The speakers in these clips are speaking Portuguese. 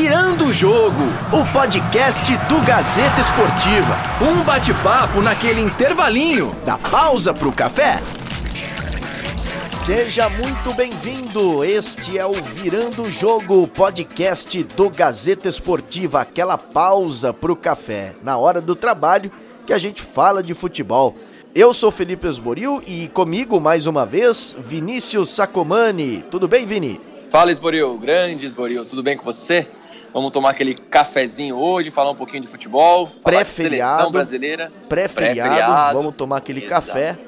Virando o Jogo, o podcast do Gazeta Esportiva. Um bate-papo naquele intervalinho da pausa pro café. Seja muito bem-vindo. Este é o Virando o Jogo, podcast do Gazeta Esportiva. Aquela pausa pro café na hora do trabalho que a gente fala de futebol. Eu sou Felipe Esboril e comigo mais uma vez Vinícius Sacomani. Tudo bem, Vini? Fala, Esboril. Grande Esboril. Tudo bem com você? Vamos tomar aquele cafezinho hoje, falar um pouquinho de futebol, pré-feriado, seleção brasileira. Pré-feriado, pré vamos tomar aquele Exato. café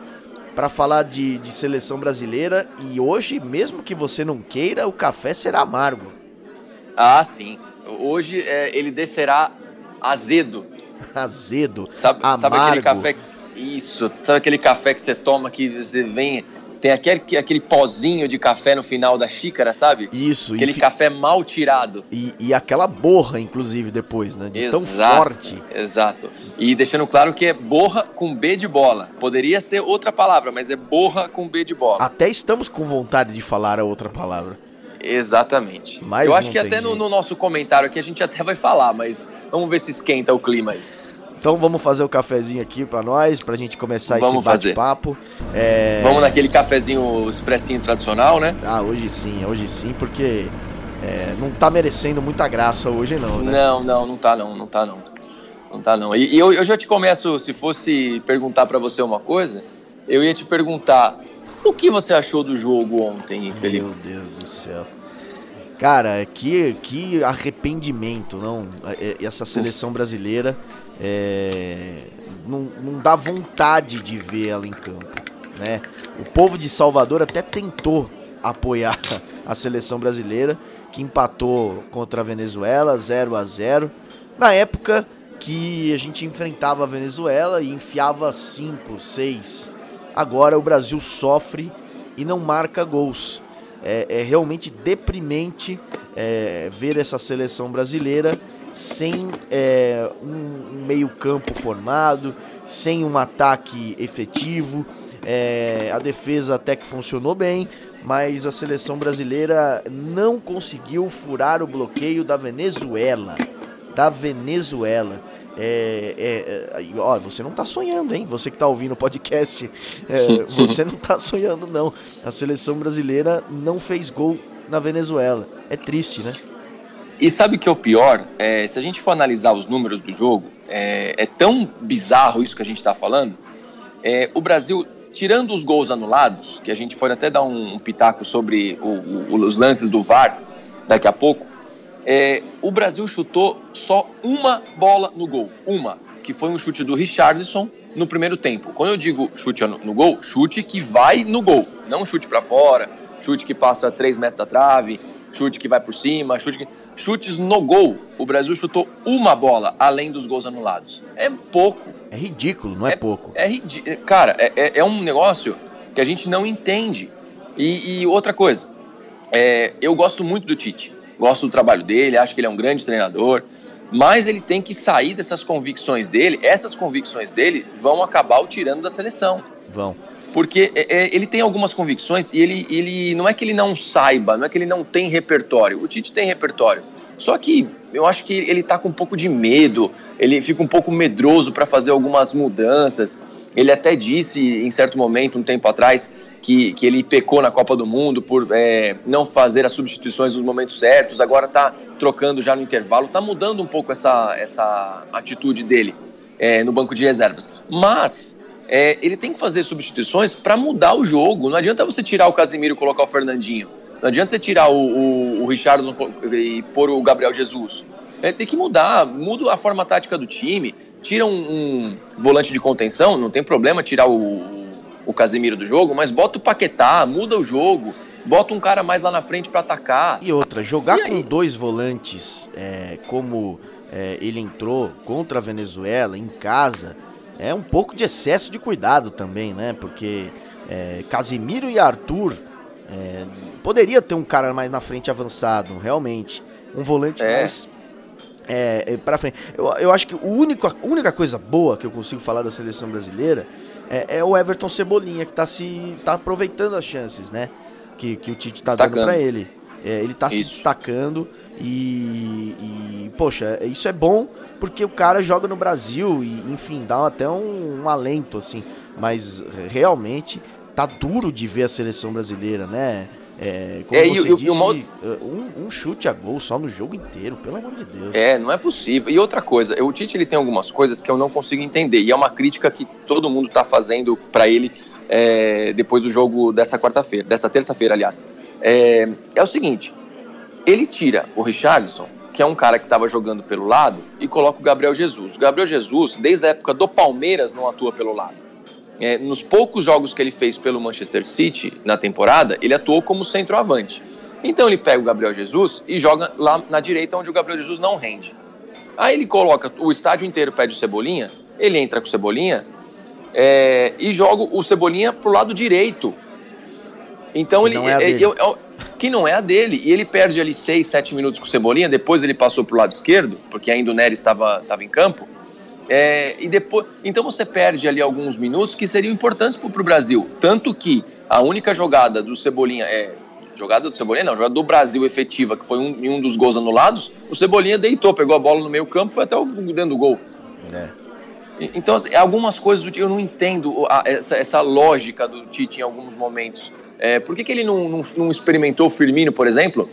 para falar de, de seleção brasileira. E hoje, mesmo que você não queira, o café será amargo. Ah, sim. Hoje é, ele descerá azedo. Azedo. Sabe, amargo. sabe aquele café? Isso. Sabe aquele café que você toma que você vem tem aquele, aquele pozinho de café no final da xícara, sabe? Isso. Aquele café mal tirado. E, e, aquela borra, inclusive, depois, né? De exato, tão forte. Exato. E deixando claro que é borra com B de bola. Poderia ser outra palavra, mas é borra com B de bola. Até estamos com vontade de falar a outra palavra. Exatamente. Mas Eu acho que até no, no, nosso comentário aqui a gente até vai falar, mas vamos ver se esquenta o clima aí. Então vamos fazer o cafezinho aqui para nós, pra gente começar vamos esse bate-papo. É... Vamos naquele cafezinho expressinho tradicional, né? Ah, hoje sim, hoje sim, porque é, não tá merecendo muita graça hoje não, né? Não, não, não tá não, não tá não. Não tá não. E, e eu, eu já te começo, se fosse perguntar para você uma coisa, eu ia te perguntar, o que você achou do jogo ontem, Felipe? Meu Deus do céu. Cara, que, que arrependimento, não? É, essa seleção brasileira é, não, não dá vontade de ver ela em campo. Né? O povo de Salvador até tentou apoiar a seleção brasileira, que empatou contra a Venezuela 0 a 0 na época que a gente enfrentava a Venezuela e enfiava 5, 6. Agora o Brasil sofre e não marca gols. É, é realmente deprimente é, ver essa seleção brasileira sem é, um meio-campo formado, sem um ataque efetivo. É, a defesa até que funcionou bem, mas a seleção brasileira não conseguiu furar o bloqueio da Venezuela. Da Venezuela. É, é, é, ó, você não está sonhando, hein? Você que está ouvindo o podcast, é, você não está sonhando, não. A seleção brasileira não fez gol na Venezuela. É triste, né? E sabe o que é o pior? É, se a gente for analisar os números do jogo, é, é tão bizarro isso que a gente está falando. É, o Brasil, tirando os gols anulados, que a gente pode até dar um, um pitaco sobre o, o, os lances do VAR daqui a pouco, é, o Brasil chutou só uma bola no gol. Uma, que foi um chute do Richardson no primeiro tempo. Quando eu digo chute no, no gol, chute que vai no gol, não chute para fora, chute que passa 3 metros da trave, chute que vai por cima, chute que chutes no gol. O Brasil chutou uma bola além dos gols anulados. É pouco. É ridículo, não é, é pouco. É ridículo. Cara, é, é, é, um negócio que a gente não entende. E, e outra coisa, é, eu gosto muito do Tite. Gosto do trabalho dele, acho que ele é um grande treinador. Mas ele tem que sair dessas convicções dele. Essas convicções dele vão acabar o tirando da seleção. Vão porque é, é, ele tem algumas convicções e ele, ele não é que ele não saiba, não é que ele não tem repertório. O Tite tem repertório. Só que eu acho que ele está com um pouco de medo, ele fica um pouco medroso para fazer algumas mudanças. Ele até disse em certo momento, um tempo atrás, que, que ele pecou na Copa do Mundo por é, não fazer as substituições nos momentos certos, agora está trocando já no intervalo, está mudando um pouco essa, essa atitude dele é, no banco de reservas. Mas é, ele tem que fazer substituições para mudar o jogo. Não adianta você tirar o Casemiro e colocar o Fernandinho. Não adianta você tirar o, o, o Richardson e pôr o Gabriel Jesus. É, tem que mudar, muda a forma tática do time, tira um, um volante de contenção, não tem problema tirar o, o Casemiro do jogo, mas bota o Paquetá, muda o jogo, bota um cara mais lá na frente para atacar. E outra, jogar e com dois volantes, é, como é, ele entrou contra a Venezuela em casa, é um pouco de excesso de cuidado também, né? Porque é, Casimiro e Arthur é, poderia ter um cara mais na frente avançado, realmente. Um volante é. mais é, é para frente. Eu, eu acho que o único, a única coisa boa que eu consigo falar da seleção brasileira é, é o Everton Cebolinha, que está se, tá aproveitando as chances, né? Que, que o Tite está dando para ele. é, ele tá isso. se destacando e, e, poxa, isso é bom porque o cara joga no Brasil e, enfim, dá até um, um alento, assim. Mas realmente tá duro de ver a seleção brasileira, né? É, como é, você e, disse, uma... um, um, chute a gol só no jogo inteiro, pelo amor de Deus. É, não é possível. E outra coisa, o Tite ele tem algumas coisas que eu não consigo entender, e é uma crítica que todo mundo tá fazendo para ele é, depois do jogo dessa quarta-feira, dessa terça-feira, aliás. É, é o seguinte, ele tira o Richardson, que é um cara que estava jogando pelo lado, e coloca o Gabriel Jesus. O Gabriel Jesus, desde a época do Palmeiras, não atua pelo lado. É, nos poucos jogos que ele fez pelo Manchester City na temporada, ele atuou como centroavante. Então ele pega o Gabriel Jesus e joga lá na direita, onde o Gabriel Jesus não rende. Aí ele coloca o estádio inteiro pede o Cebolinha, ele entra com o Cebolinha é, e joga o Cebolinha pro lado direito. Então ele. É eu, eu, que não é a dele. E ele perde ali 6, 7 minutos com o Cebolinha, depois ele passou pro lado esquerdo, porque ainda o Nery estava, estava em campo. É, e depois, então você perde ali alguns minutos que seriam importantes para o Brasil. Tanto que a única jogada do Cebolinha é. Jogada do Cebolinha, não, jogada do Brasil efetiva, que foi um, em um dos gols anulados, o Cebolinha deitou, pegou a bola no meio campo foi até o dentro do gol. É. Então, assim, algumas coisas eu não entendo essa, essa lógica do Tite em alguns momentos. É, por que, que ele não, não, não experimentou o Firmino, por exemplo?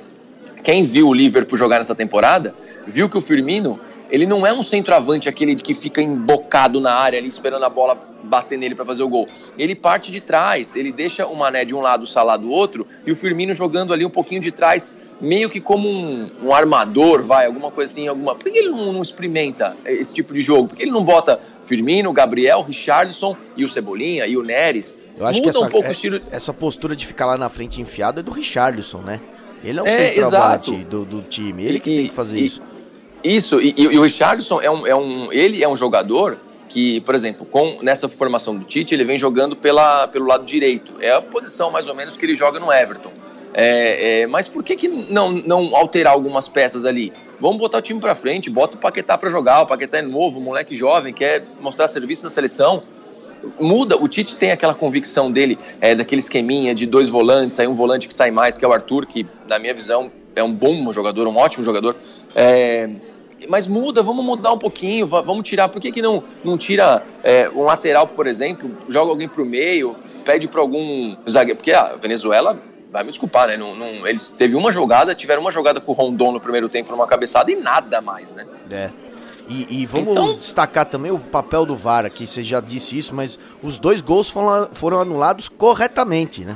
Quem viu o Liverpool jogar nessa temporada, viu que o Firmino ele não é um centroavante aquele que fica embocado na área ali esperando a bola bater nele para fazer o gol. Ele parte de trás, ele deixa o Mané de um lado, o Salah do outro e o Firmino jogando ali um pouquinho de trás, meio que como um, um armador, vai, alguma coisa assim, alguma. Por que ele não, não, experimenta esse tipo de jogo? Por que ele não bota Firmino, Gabriel, Richardson e o Cebolinha e o Neres? Eu acho Muda que essa, um pouco é, o estilo... essa postura de ficar lá na frente enfiado é do Richardson, né? Ele é o é, centroavante do, do, time, ele que e, tem que fazer e, isso. Isso, e, e, o Richardson é um, é um, ele é um jogador que, por exemplo, com nessa formação do Tite, ele vem jogando pela, pelo lado direito. É a posição mais ou menos que ele joga no Everton. É, é, mas por que, que não, não alterar algumas peças ali? Vamos botar o time para frente, bota o Paquetá para jogar. O Paquetá é novo, moleque jovem, quer mostrar serviço na seleção muda. O Tite tem aquela convicção dele, é, daquele esqueminha de dois volantes, aí um volante que sai mais, que é o Arthur, que, na minha visão, é um bom jogador, um ótimo jogador. É, mas muda, vamos mudar um pouquinho, vamos tirar. Por que, que não, não tira é, um lateral, por exemplo, joga alguém para o meio, pede para algum zagueiro? Porque a Venezuela, vai me desculpar, né? Não, não, eles teve uma jogada, tiveram uma jogada com o Rondon no primeiro tempo numa cabeçada e nada mais, né? É. E, e vamos então... destacar também o papel do VAR aqui, você já disse isso, mas os dois gols foram, foram anulados corretamente, né?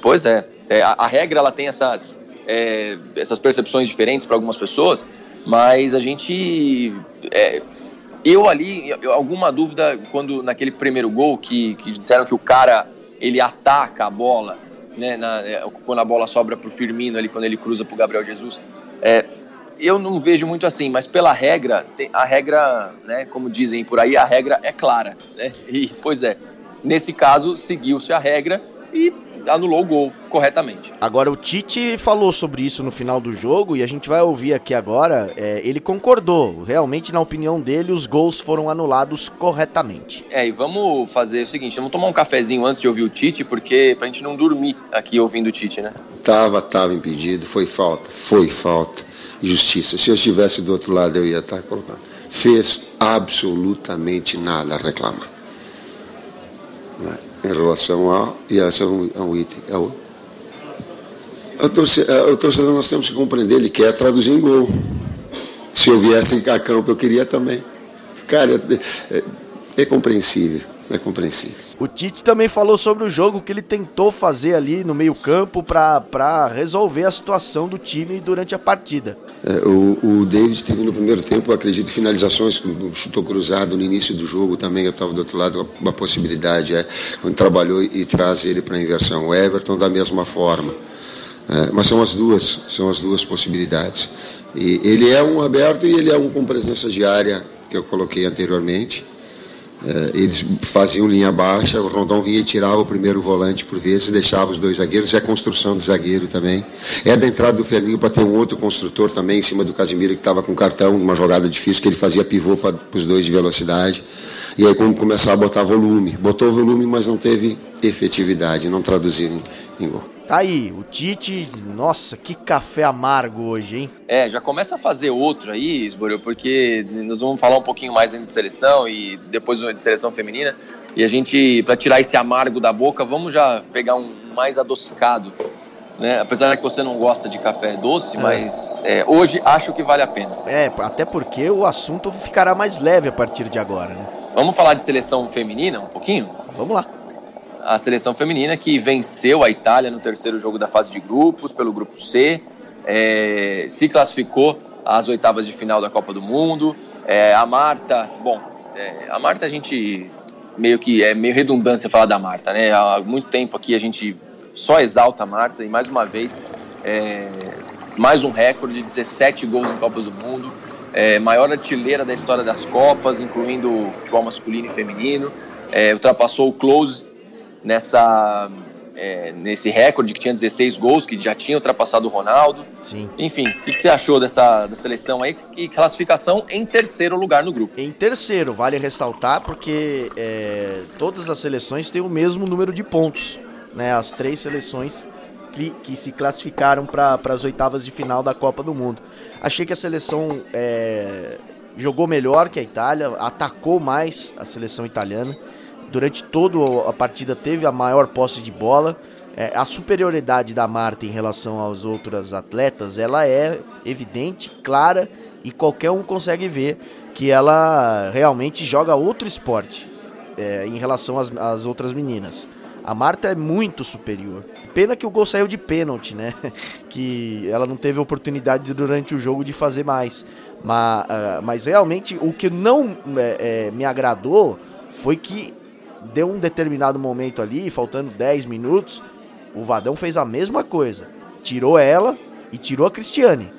Pois é. é a, a, regra ela tem essas, é, essas percepções diferentes para algumas pessoas, mas a gente. É, eu ali, eu, alguma dúvida quando naquele primeiro gol que, que disseram que o cara ele ataca a bola, né, na, é, quando a bola sobra para o Firmino ali, quando ele cruza para o Gabriel Jesus. É, eu não vejo muito assim, mas pela regra, a regra, né, como dizem por aí, a regra é clara, né? E, pois é, nesse caso, seguiu-se a regra e anulou o gol corretamente. Agora, o Tite falou sobre isso no final do jogo e a gente vai ouvir aqui agora. É, ele concordou. Realmente, na opinião dele, os gols foram anulados corretamente. É, e vamos fazer o seguinte: vamos tomar um cafezinho antes de ouvir o Tite, porque pra gente não dormir aqui ouvindo o Tite, né? Tava, tava impedido, foi falta, foi falta justiça. Se eu estivesse do outro lado, eu ia estar colocando. Fez absolutamente nada a reclamar. Né? Em relação a. E esse é um, é um item. É o, o torcedor nós temos que compreender, ele quer traduzir em gol. Se eu viesse a campo, eu queria também. Cara, é, é, é compreensível. É compreensível. O Tite também falou sobre o jogo que ele tentou fazer ali no meio-campo para resolver a situação do time durante a partida. É, o, o David teve no primeiro tempo, acredito, finalizações, chutou cruzado no início do jogo também. Eu estava do outro lado, uma possibilidade é quando trabalhou e traz ele para a inversão. O Everton, da mesma forma. É, mas são as duas, são as duas possibilidades. E ele é um aberto e ele é um com presença diária, que eu coloquei anteriormente. É, eles faziam linha baixa, o Rondon vinha e tirava o primeiro volante por vezes, deixava os dois zagueiros, é construção de zagueiro também. É da entrada do Ferlinho para ter um outro construtor também em cima do Casimiro que estava com cartão, uma jogada difícil, que ele fazia pivô para os dois de velocidade. E aí como começar a botar volume. Botou volume, mas não teve efetividade, não traduziu em gol. Tá aí, o Tite, nossa, que café amargo hoje, hein? É, já começa a fazer outro aí, Esboril, porque nós vamos falar um pouquinho mais de seleção e depois de seleção feminina. E a gente, para tirar esse amargo da boca, vamos já pegar um mais adocicado. Né? Apesar que você não gosta de café doce, é. mas é, hoje acho que vale a pena. É, até porque o assunto ficará mais leve a partir de agora, né? Vamos falar de seleção feminina um pouquinho? Vamos lá a seleção feminina que venceu a Itália no terceiro jogo da fase de grupos, pelo grupo C, é, se classificou às oitavas de final da Copa do Mundo. É, a Marta, bom, é, a Marta a gente meio que é meio redundância falar da Marta, né? Há muito tempo aqui a gente só exalta a Marta e mais uma vez é, mais um recorde de 17 gols em Copas do Mundo, é, maior artilheira da história das Copas, incluindo futebol masculino e feminino. É, ultrapassou o Close nessa é, nesse recorde que tinha 16 gols, que já tinha ultrapassado o Ronaldo. Sim. Enfim, o que, que, você achou dessa da seleção aí e classificação em terceiro lugar no grupo? Em terceiro, vale ressaltar, porque é, todas as seleções têm o mesmo número de pontos. Né? As três seleções que, que se classificaram para as oitavas de final da Copa do Mundo. Achei que a seleção é, jogou melhor que a Itália, atacou mais a seleção italiana durante toda a partida teve a maior posse de bola. É, a superioridade da Marta em relação aos outros atletas, ela é evidente, clara e qualquer um consegue ver que ela realmente joga outro esporte é, em relação às, às outras meninas. A Marta é muito superior. Pena que o gol saiu de pênalti, né? que ela não teve oportunidade durante o jogo de fazer mais. Mas, uh, mas realmente o que não é, é, me agradou foi que deu um determinado momento ali, faltando 10 minutos, o Vadão fez a mesma coisa. Tirou ela e tirou a Cristiane.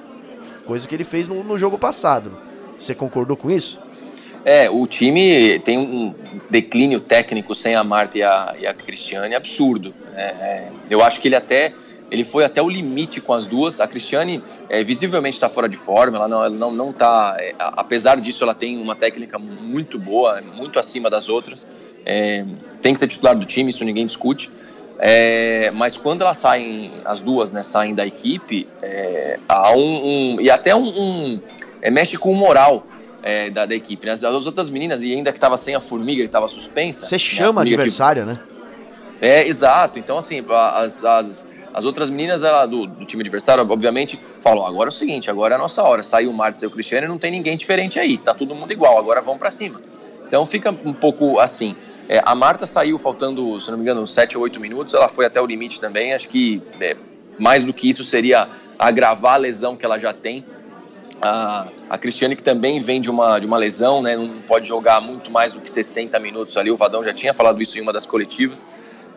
Coisa que ele fez no, no jogo passado. Você concordou com isso? É, o time tem um declínio técnico sem a Marta e a, e a Cristiane absurdo. É, é, eu acho que ele até ele foi até o limite com as duas. A Cristiane é, visivelmente está fora de forma, ela não, ela não, não tá. É, apesar disso, ela tem uma técnica muito boa, muito acima das outras. É, tem que ser titular do time, isso ninguém discute. É, mas quando elas saem, as duas, né, saem da equipe, é, há um, um, e até um, um é, mexe com o moral é, da, da, equipe. Né? As, as, outras meninas, e ainda que estava sem a formiga, que estava suspensa. Você né, chama adversária, que... né? É, exato. Então, assim, as, as, as outras meninas ela, do, do, time adversário, obviamente, falam: agora é o seguinte, agora é a nossa hora. Saiu o Marta, saiu o Cristiano e não tem ninguém diferente aí. Tá todo mundo igual, agora vamos para cima. Então fica um pouco assim. É, a Marta saiu faltando, se não me engano, 7 ou 8 minutos, ela foi até o limite também. Acho que é, mais do que isso seria agravar a lesão que ela já tem. A, a Cristiane, que também vem de uma, de uma lesão, né, não pode jogar muito mais do que 60 minutos ali. O Vadão já tinha falado isso em uma das coletivas.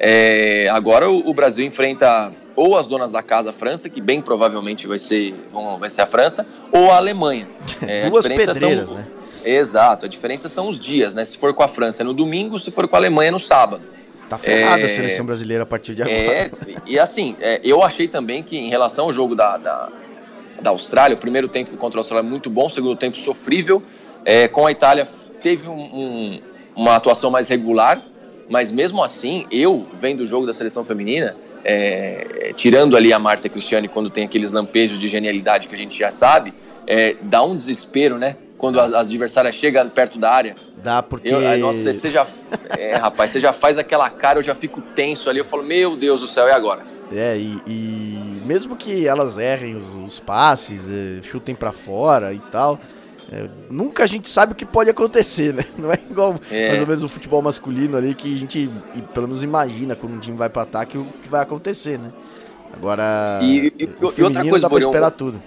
É, agora o, o, Brasil enfrenta ou as donas da casa, a França, que bem provavelmente vai ser, vai ser a França, ou a Alemanha. É, Duas pedreiras, são, né? Exato, a diferença são os dias, né? Se for com a França é no domingo, se for com a Alemanha é no sábado. Tá ferrada é, a seleção brasileira a partir de agora. É, e assim, é, eu achei também que em relação ao jogo da, da, da Austrália, o primeiro tempo contra a Austrália é muito bom, o segundo tempo sofrível. É, com a Itália teve um, um, uma atuação mais regular, mas mesmo assim, eu, vendo o jogo da seleção feminina, é, tirando ali a Marta Cristiane quando tem aqueles lampejos de genialidade que a gente já sabe, é, dá um desespero, né? quando as, as adversárias chegam perto da área. Dá, porque. Eu, nossa, você já. É, rapaz, você já faz aquela cara, eu já fico tenso ali. Eu falo, meu Deus do céu, e agora? É, e, e mesmo que elas errem os, os passes, é, chutem para fora e tal. É, nunca a gente sabe o que pode acontecer, né? Não é igual é. mais ou menos o futebol masculino ali que a gente pelo menos imagina quando um time vai para ataque o que vai acontecer, né? Agora, e, e, e outra coisa, dá esperar tudo.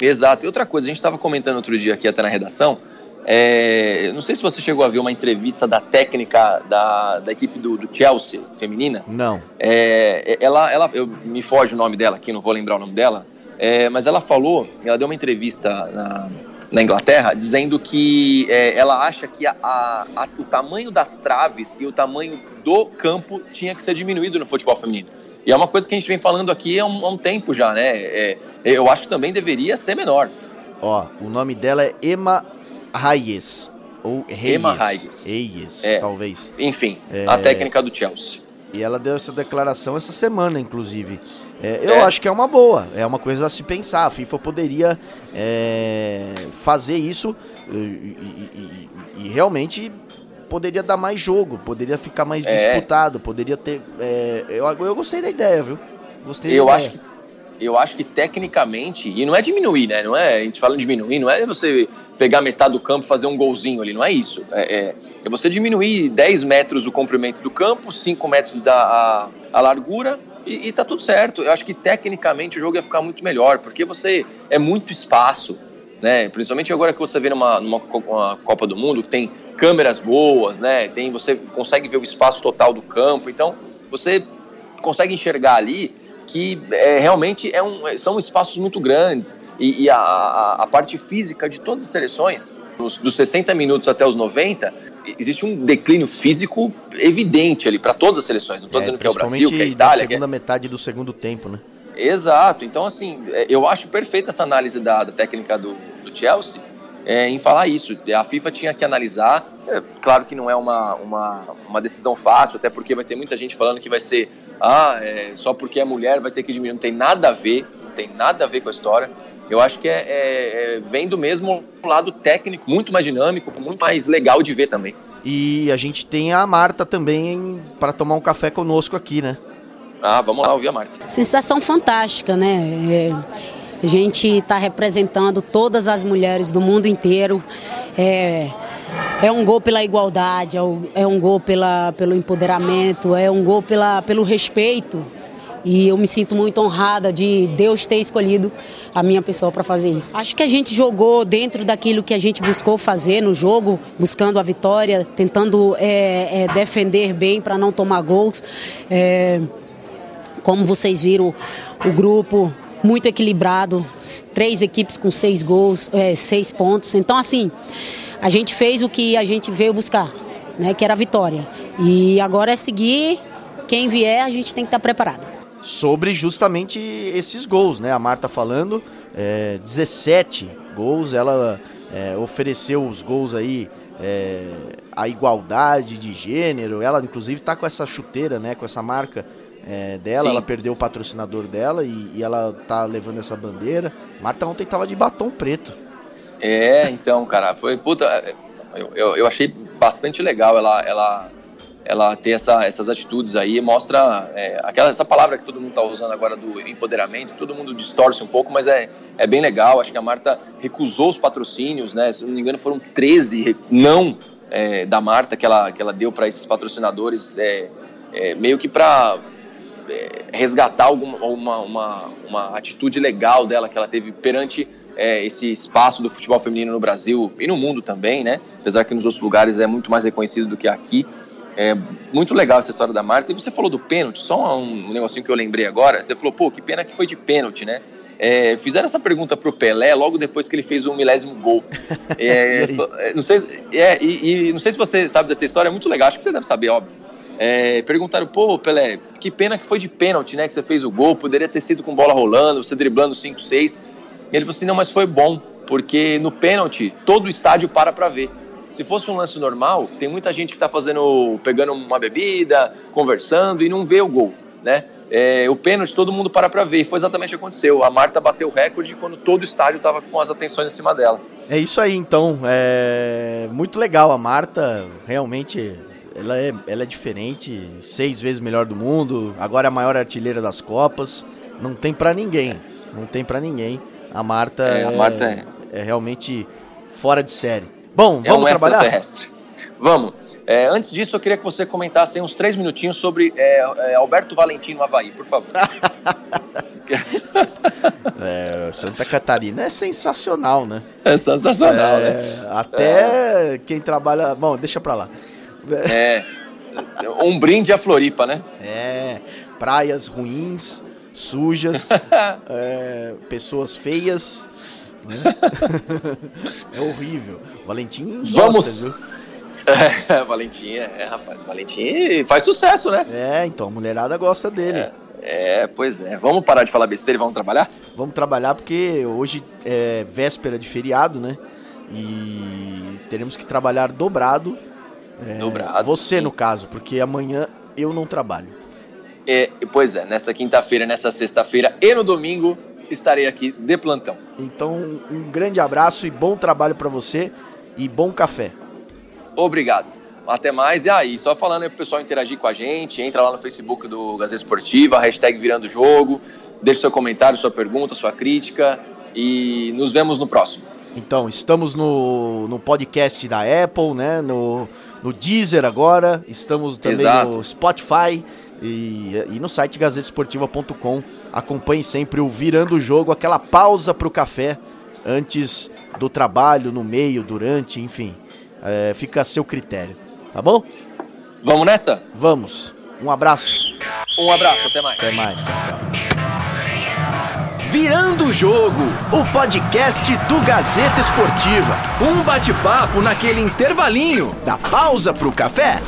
Exato. E outra coisa, a gente estava comentando outro dia aqui até na redação. É, não sei se você chegou a ver uma entrevista da técnica da, da equipe do, do Chelsea feminina. Não. É, ela, ela, eu, me foge o nome dela aqui, não vou lembrar o nome dela. É, mas ela falou, ela deu uma entrevista na, na Inglaterra dizendo que é, ela acha que a, a, o tamanho das traves e o tamanho do campo tinha que ser diminuído no futebol feminino. E é uma coisa que a gente vem falando aqui há um, há um tempo já, né? É, eu acho que também deveria ser menor. Ó, o nome dela é Emma Reyes. Ou Reyes. Emma Reyes. Reyes, é, talvez. Enfim, é... a técnica do Chelsea. E ela deu essa declaração essa semana, inclusive. É, eu é. acho que é uma boa, é uma coisa a se pensar. A FIFA poderia é, fazer isso e, e, e, e, realmente poderia dar mais jogo, poderia ficar mais é. disputado, poderia ter. É, eu, eu gostei da ideia, viu? Gostei eu acho que eu acho que tecnicamente, e não é diminuir, né? Não é, a gente fala em diminuir, não é você pegar metade do campo e fazer um golzinho ali, não é isso. É, é, é você diminuir 10 metros o comprimento do campo, 5 metros da a, a largura e, e tá tudo certo. Eu acho que tecnicamente o jogo ia ficar muito melhor, porque você é muito espaço, né? Principalmente agora que você vê numa, numa Copa do Mundo, que tem câmeras boas, né? Tem, você consegue ver o espaço total do campo, então você consegue enxergar ali que é, realmente é um, são espaços muito grandes e, e a, a, a, parte física de todas as seleções, dos, dos 60 minutos até os 90, existe um declínio físico evidente ali para todas as seleções. Não estou é, dizendo que é o Brasil, que é a Itália. segunda é... metade do segundo tempo, né? Exato. Então, assim, é, eu acho perfeita essa análise da, da técnica do, do Chelsea é, em falar isso. A FIFA tinha que analisar. É, claro que não é uma, uma, uma, decisão fácil, até porque vai ter muita gente falando que vai ser ah, é, só porque é mulher vai ter que diminuir. Não tem nada a ver, não tem nada a ver com a história. Eu acho que é, é, é vem do mesmo lado técnico, muito mais dinâmico, muito mais legal de ver também. E a gente tem a Marta também para tomar um café conosco aqui, né? Ah, vamos lá ouvir a Marta. Sensação fantástica, né? É, a gente está representando todas as mulheres do mundo inteiro. É, é um gol pela igualdade, é, é um gol pela, pelo empoderamento, é um gol pela, pelo respeito e eu me sinto muito honrada de Deus ter escolhido a minha pessoa para fazer isso. Acho que a gente jogou dentro daquilo que a gente buscou fazer no jogo, buscando a vitória, tentando é, é, defender bem para não tomar gols. É, como vocês viram, o grupo muito equilibrado, três equipes com seis gols, é, seis pontos. Então, assim, a gente fez o que a gente veio buscar, né, que era a vitória. E agora é seguir. Quem vier, a gente tem que estar preparado sobre justamente esses gols, né? A Marta falando, é, 17 gols, ela é, ofereceu os gols aí, é, a igualdade de gênero, ela inclusive tá com essa chuteira, né? Com essa marca é, dela, Sim. ela perdeu o patrocinador dela e, e, ela tá levando essa bandeira. Marta ontem tava de batom preto. É, então, cara, foi puta. Eu, eu, eu achei bastante legal ela, ela ela ter essa, essas atitudes aí mostra é, aquela essa palavra que todo mundo está usando agora do empoderamento todo mundo distorce um pouco mas é, é bem legal acho que a Marta recusou os patrocínios né se não me engano foram 13 não é, da Marta que ela que ela deu para esses patrocinadores é, é meio que para é, resgatar alguma uma, uma, uma atitude legal dela que ela teve perante é, esse espaço do futebol feminino no Brasil e no mundo também, né? Apesar que nos outros lugares é muito mais reconhecido do que aqui. É muito legal essa história da Marta. E você falou do pênalti, só um negocinho que eu lembrei agora. Você falou, pô, que pena que foi de pênalti, né? É, fizeram essa pergunta pro Pelé logo depois que ele fez o milésimo gol. É, é, não sei, é, e, e, não sei se você sabe dessa história, é muito legal, acho que você deve saber, óbvio. É, perguntaram, pô, Pelé, que pena que foi de pênalti, né? Que você fez o gol, poderia ter sido com bola rolando, você driblando 5, 6. E ele falou assim: não, mas foi bom, porque no pênalti todo o estádio para para ver. Se fosse um lance normal, tem muita gente que está fazendo, pegando uma bebida, conversando e não vê o gol, né? É, o pênalti todo mundo para para ver. Foi exatamente o que aconteceu. A Marta bateu o recorde quando todo o estádio estava com as atenções em cima dela. É isso aí, então. É muito legal. A Marta realmente ela é, ela é diferente. Seis vezes melhor do mundo. Agora é a maior artilheira das Copas. Não tem para ninguém. Não tem para ninguém. A Marta, é, a Marta é, é realmente fora de série. Bom, é vamos um trabalhar? Terrestre. Vamos. É, antes disso, eu queria que você comentasse uns três minutinhos sobre é, é, Alberto Valentim no Havaí, por favor. é, Santa Catarina é sensacional, né? É sensacional, é, né? Até quem trabalha. Bom, deixa pra lá. É. Um brinde à Floripa, né? É. Praias ruins, sujas, pessoas feias né? é horrível. Valentim Vamos. Gosta, é, Valentim, é, rapaz, Valentim faz sucesso, né? É, então, a mulherada gosta dele. É, é, pois é. Vamos parar de falar besteira e vamos trabalhar? Vamos trabalhar porque hoje é véspera de feriado, né? E teremos que trabalhar dobrado. É, dobrado. Você, sim. no caso, porque amanhã eu não trabalho. É, pois é, nessa quinta-feira, nessa sexta-feira e no domingo estarei aqui de plantão. Então, um grande abraço e bom trabalho para você e bom café. Obrigado. Até mais. E aí, só falando aí pro pessoal interagir com a gente, entra lá no Facebook do Gazeta Esportiva, hashtag Virando Jogo, deixe seu comentário, sua pergunta, sua crítica e nos vemos no próximo. Então, estamos no, no podcast da Apple, né? No, no Deezer agora, estamos também Exato. no Spotify e, e no site gazetesportiva.com. Acompanhe sempre o Virando o Jogo, aquela pausa para o café antes do trabalho, no meio, durante, enfim. É, fica a seu critério, tá bom? Vamos nessa? Vamos. Um abraço. Um abraço, até mais. Até mais, tchau, tchau. Virando o Jogo, o podcast do Gazeta Esportiva. Um bate-papo naquele intervalinho da pausa pro café.